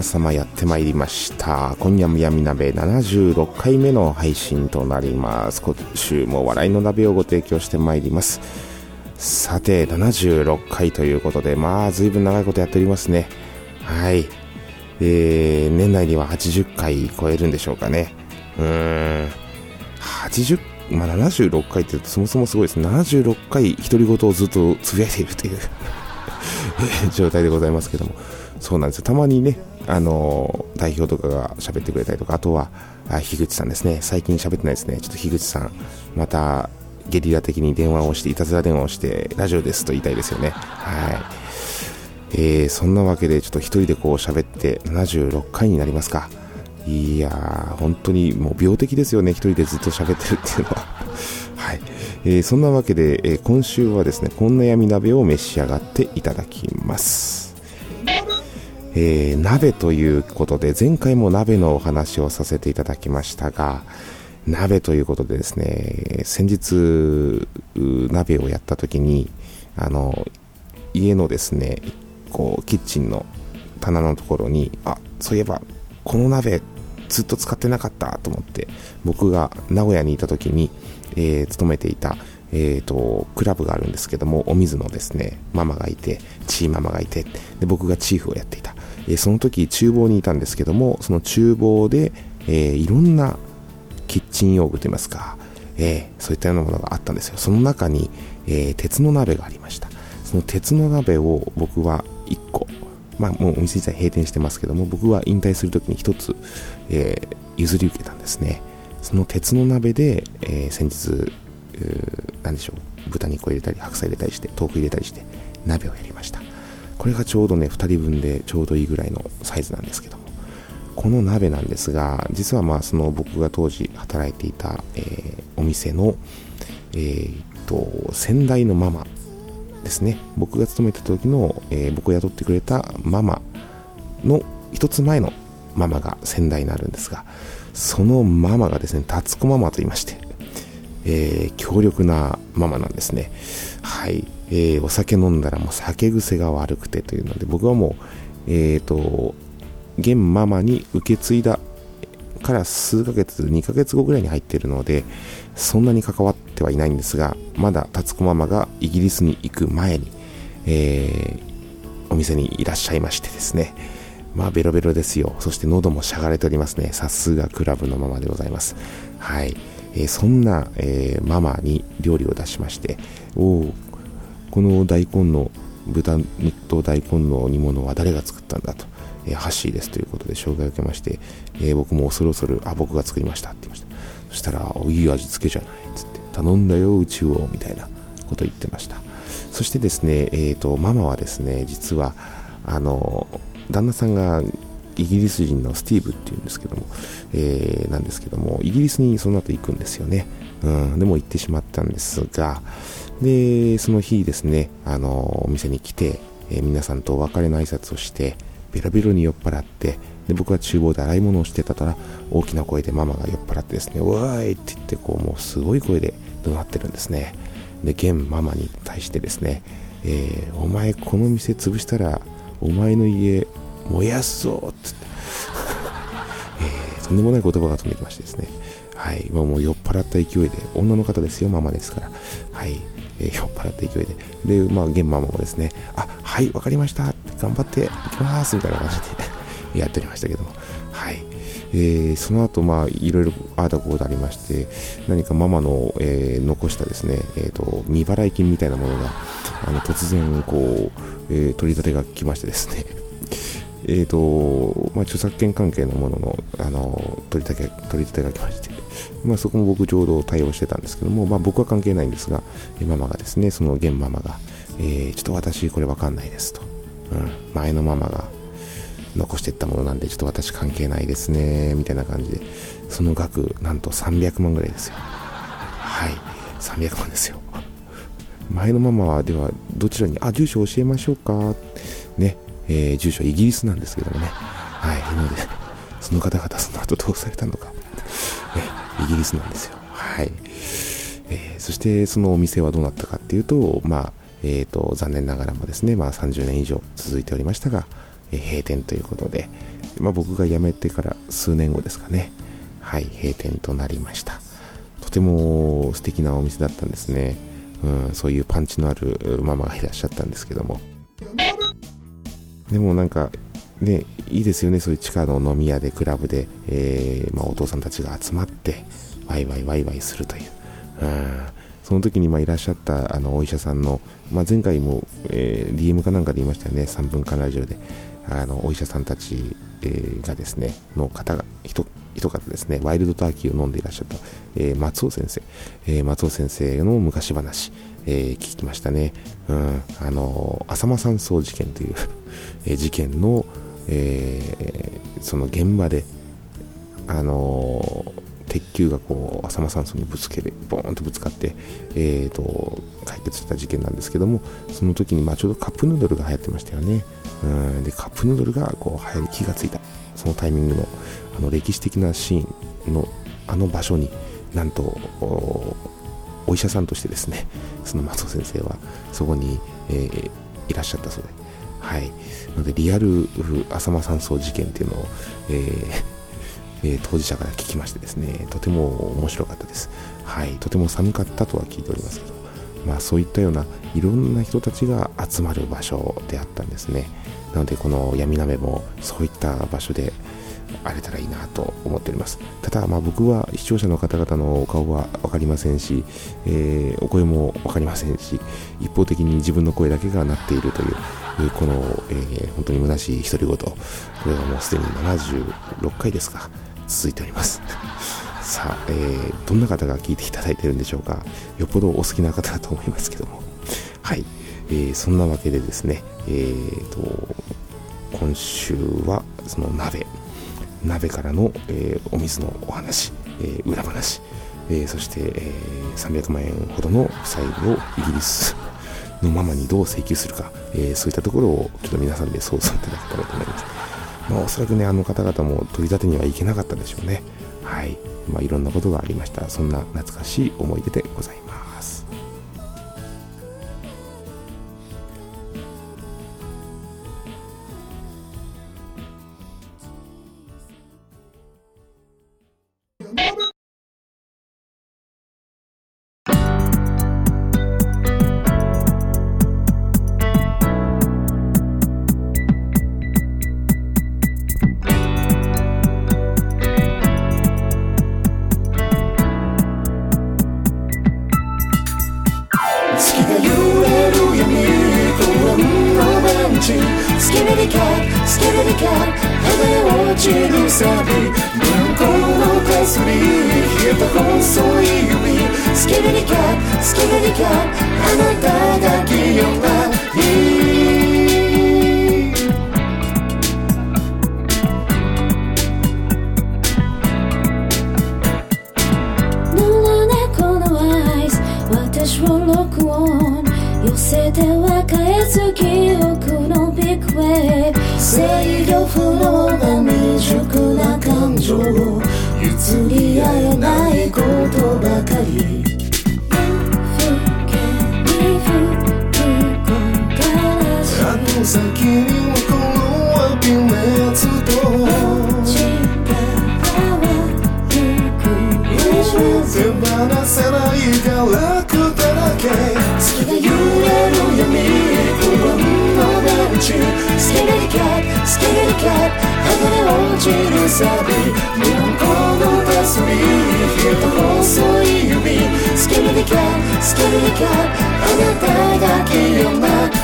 皆様やってまいりました。今夜も闇鍋76回目の配信となります。今週も笑いの鍋をご提供してまいります。さて76回ということでまあ随分長いことやっておりますね。はい。えー、年内には80回超えるんでしょうかね。うーん。80まあ、76回ってそもそもすごいです76回独り言をずっとつぶやいているという 状態でございますけども。そうなんですよ。たまにねあの、代表とかが喋ってくれたりとかあとはあ樋口さんですね。最近喋ってないですね。ちょっと樋口さんまたゲリラ的に電話をしていたずら電話をしてラジオですと言いたいですよね。はい。えー、そんなわけでちょっと一人でこう喋って76回になりますか。いやー、本当にもう病的ですよね、一人でずっと喋ってるっていうのは。はい。えー、そんなわけで、えー、今週はですね、こんな闇鍋を召し上がっていただきます。えー、鍋ということで、前回も鍋のお話をさせていただきましたが、鍋ということでですね、先日、鍋をやった時に、あの、家のですね、こう、キッチンの棚のところに、あ、そういえば、この鍋ずっと使ってなかったと思って僕が名古屋にいた時に、えー、勤めていた、えーと、クラブがあるんですけどもお水のですねママがいてチーママがいてで僕がチーフをやっていた、え、その時厨房にいたんですけどもその厨房で、え、いろんなキッチン用具といいますか、えそういったようなものがあったんですよ。その中に、え鉄の鍋がありました。その鉄の鍋を僕は1個まあ、もうお店自体閉店してますけども僕は引退するときに一つ、えー、譲り受けたんですね。その鉄の鍋で、え、先日何でしょう豚肉を入れたり白菜入れたりして豆腐入れたりして鍋をやりました。これがちょうどね2人分でちょうどいいぐらいのサイズなんですけども。この鍋なんですが実はまあその僕が当時働いていた、えー、お店のえー、っと先代のママですね。僕が勤めてた時の、えー、僕を雇ってくれたママの一つ前のママが先代になるんですがそのママがですねタツコママと言いまして、えー、強力なママなんですね。はい、えー、お酒飲んだらもう酒癖が悪くてというので僕はもうえっ、ー、と現ママに受け継いだから数ヶ月2ヶ月後ぐらいに入っているのでそんなに関わってはいないんですがまだタツコママがイギリスに行く前に、えー、お店にいらっしゃいましてですね。まあベロベロですよ。そして喉もしゃがれておりますね。さすがクラブのママでございます。はい、えー、そんな、えー、ママに料理を出しましておおこの大根の豚肉と大根の煮物は誰が作ったんだとえー、ハッシーですということで紹介を受けまして、えー、僕も恐る恐る、あ、僕が作りましたって言いました。そしたら、いい味付けじゃないっつって、頼んだよ、うちを、みたいなこと言ってました。そしてですね、えー、と、ママはですね、実は、あの、旦那さんがイギリス人のスティーブっていうんですけども、えー、なんですけども、イギリスにその後行くんですよね。うん、でも行ってしまったんですが、で、その日ですね、あの、お店に来て、えー、皆さんとお別れの挨拶をして、ベロベロに酔っ払ってで僕は厨房で洗い物をしてたら大きな声でママが酔っ払ってですね「おーい!」って言ってこうもうすごい声で怒鳴ってるんですねで現ママに対してですね「えー、お前この店潰したらお前の家燃やすぞ!」ってって、えー、とんでもない言葉が飛んできましてですねはい、もう酔っ払った勢いで、女の方ですよ、ママですから。はい、えー、酔っ払った勢いで。で、まあ、現ママもですね、あ、はい、わかりました。頑張っていきます。みたいな感じで やっておりましたけども。はい。えー、その後、まあ、いろいろああだこうだありまして、何かママの、えー、残したですね、えーと、未払い金みたいなものが、あの突然、こう、えー、取り立てが来ましてですね、えーとまあ、著作権関係のもののあの取り立て取り立てが来まして、まあ、そこも僕ちょうど対応してたんですけども、まあ、僕は関係ないんですが、ママがですね、その現ママが、えー、ちょっと私これわかんないですと、うん、前のママが残していったものなんでちょっと私関係ないですねみたいな感じでその額なんと300万ぐらいですよ。はい。300万ですよ。前のママはではどちらにあ住所教えましょうか？ね。えー、住所イギリスなんですけどもね。はい。なので、その方々その後どうされたのか。ね、イギリスなんですよ。はい。えー、そしてそのお店はどうなったかっていうと、まあ、えっ、ー、と、残念ながらもですね、まあ30年以上続いておりましたが、えー、閉店ということで、まあ僕が辞めてから数年後ですかね、はい、閉店となりました。とても素敵なお店だったんですね。うん、そういうパンチのあるママがいらっしゃったんですけども。でもなんか、ね、いいですよね、そういう地下の飲み屋で、クラブで、えー、まあ、お父さんたちが集まって、ワイワイワイワイするという。うんその時にまあいらっしゃったあのお医者さんの、まあ、前回も、えー、DM かなんかで言いましたよね、3分間ラジオで、あのお医者さんたち、えー、がですね、の方が、一方ですね、ワイルドターキーを飲んでいらっしゃった、えー、松尾先生、え松尾先生の昔話、え聞きましたね。うん、あの、浅間山荘事件というえ事件の、えー、その現場で、あの鉄球がこう浅間山荘にぶつけてボーンとぶつかって、えーと、解決した事件なんですけどもその時にまあちょうどカップヌードルが流行ってましたよね。うんでカップヌードルがこう流行り気がついた。そのタイミングのあの歴史的なシーンのあの場所になんとお医者さんとしてですねその松尾先生はそこに、えー、いらっしゃったそうで。はい。のでリアル浅間山荘事件っていうのを、えー、当事者から聞きましてですねとても面白かったです。はい。とても寒かったとは聞いておりますけどまあそういったようないろんな人たちが集まる場所であったんですね。なのでこの闇鍋もそういった場所であれたらいいなと思っております。ただまあ僕は視聴者の方々のお顔は分かりませんし、えー、お声も分かりませんし一方的に自分の声だけが鳴っているというこの、えー、本当に虚しい独り言、これがもうすでに76回ですか、続いております。さあ、えー、どんな方が聞いていただいてるんでしょうか。よっぽどお好きな方だと思いますけども。はい。えー、そんなわけでですね、えーと、今週はその鍋、鍋からの、えー、お水のお話、えー、裏話、えー、そして、えー、300万円ほどの負債をイギリスのままにどう請求するか、えー、そういったところをちょっと皆さんで想像いただけたらと思います。まあ、おそらくね、あの方々も取り立てにはいけなかったでしょうね。はい。まあ、いろんなことがありました。そんな懐かしい思い出でございます。サビ銀行の手すり冷えた細い指スキルにキャッスにキあなただけよ。な私を録音寄せては返す記憶の magic way 制御不能な未熟な感情を譲り合えないことばかり。あの先にスケベリキャッ剥がれ落ちるサビ。日本語の手すり冷えた細い指。スキルリキャッスキルリキャッあなただけよな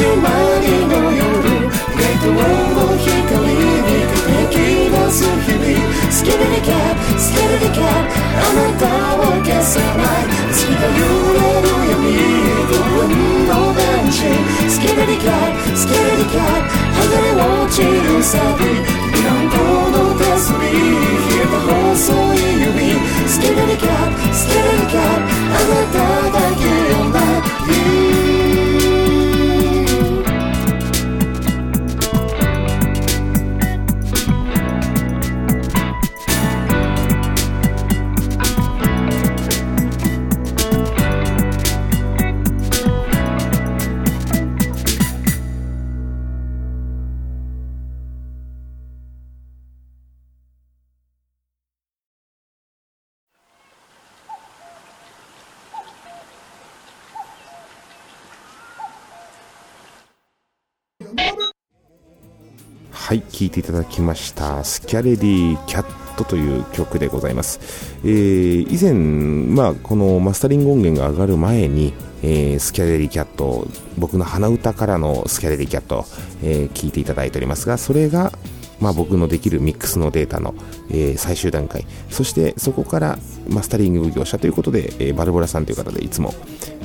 始まりの夜街灯の光に輝き出す日々スキルディキャッスキルディキャッあなたを消さない月が揺れる闇不運のベンチスキルディキャッスキルディキャッ剥がれ落ちるサビはい、聴いていただきました、スキャレディキャットという曲でございます。えー以前、まあ、このマスタリング音源が上がる前に、えースキャレディキャット、僕の鼻歌からのスキャレディキャット、えー聞いていただいておりますが、それが、まあ、僕のできるミックスのデータの、えー最終段階、そしてそこからマスタリング業者ということで、えーバルボラさんという方でいつも、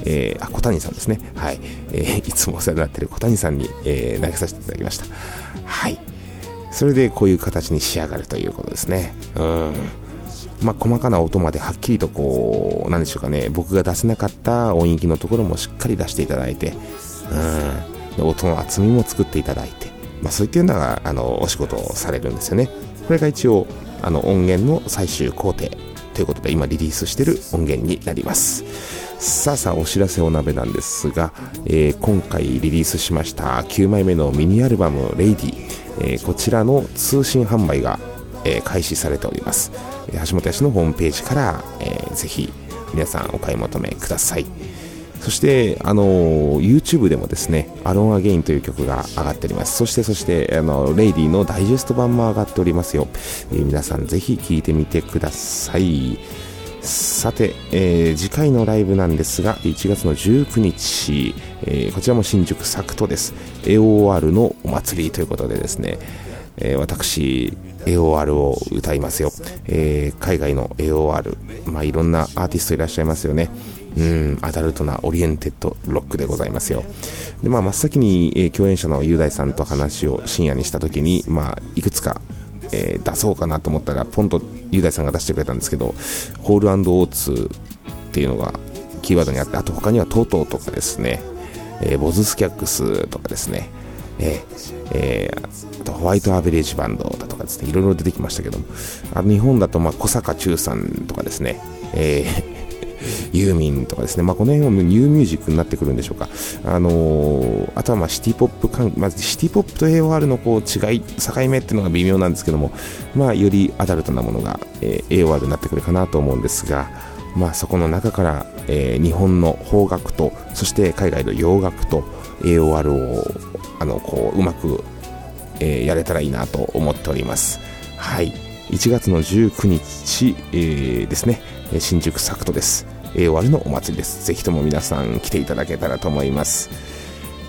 えーあ小谷さんですね、はいえいつもお世話になっている小谷さんに、え投げさせていただきました。はいそれでこういう形に仕上がるということですね。うん。まあ、細かな音まではっきりとこう、なんでしょうかね、僕が出せなかった音域のところもしっかり出していただいて、うん。で音の厚みも作っていただいて、まあ、そういったような、あの、お仕事をされるんですよね。これが一応、あの、音源の最終工程ということで、今リリースしている音源になります。さあさあお知らせお鍋なんですが、えー今回リリースしました9枚目のミニアルバム「レイディえーこちらの通信販売が、えー開始されております、え橋本屋氏のホームページから、えーぜひ皆さんお買い求めくださいそして、あのー YouTube でもですね、 Alone Again という曲が上がっております。そして、そして、あの、レイディのダイジェスト版も上がっておりますよ。え皆さんぜひ聴いてみてください。さて、えー次回のライブなんですが、1月の19日、えーこちらも新宿サクトです。AOR のお祭りということでですね、えー私、AOR を歌いますよ。え海外の AOR、まあ、いろんなアーティストいらっしゃいますよね。うん、アダルトなオリエンテッドロックでございますよ。で、まあ、真っ先に、え共演者の雄大さんと話を深夜にしたときに、まあ、いくつか、えー出そうかなと思ったら、ポンと雄大さんが出してくれたんですけど、ホールオーツっていうのがキーワードにあって、あと他にはトートーとかですね、えーボズ・スキャッグスとかですね、えーえーあとホワイトアベレージバンドだとかですね、いろいろ出てきましたけども、あ日本だと、まあ、小坂忠さんとかですね、えーユーミンとかですね、まあ、この辺はニューミュージックになってくるんでしょうか。あのーあとはまあシティポップまずシティポップと AOR のこう違い、境目っていうのが微妙なんですけども、まあ、よりアダルトなものが、えー AOR になってくるかなと思うんですが、まあ、そこの中から、えー日本の邦楽と、そして海外の洋楽と AOR をあのこううまく、えーやれたらいいなと思っております。はい。1月の19日、えーですね、新宿サクトです。AOR のお祭りです。ぜひとも皆さん来ていただけたらと思います。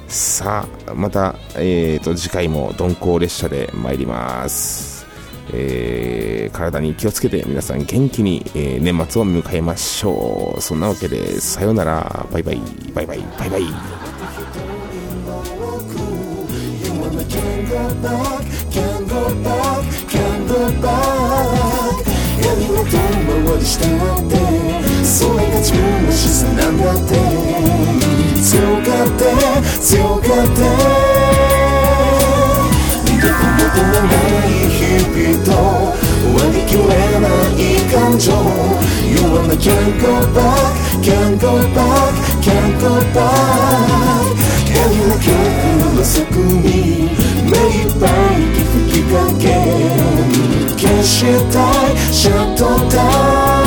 さあまた、えー、と次回も鈍行列車で参ります、えー体に気をつけて皆さん元気に、えー年末を迎えましょう。そんなわけでさようなら。バイバイ。バイバイ。バイバイ。遠回りしたってそれが自分の自然なんだって。強がって強がって。どこもともない日々と割り切れない感情。You wanna can't go back, can't go back, can't go back 闇の曲の底に目いっぱい息吹きかけ。消したいシャットダウン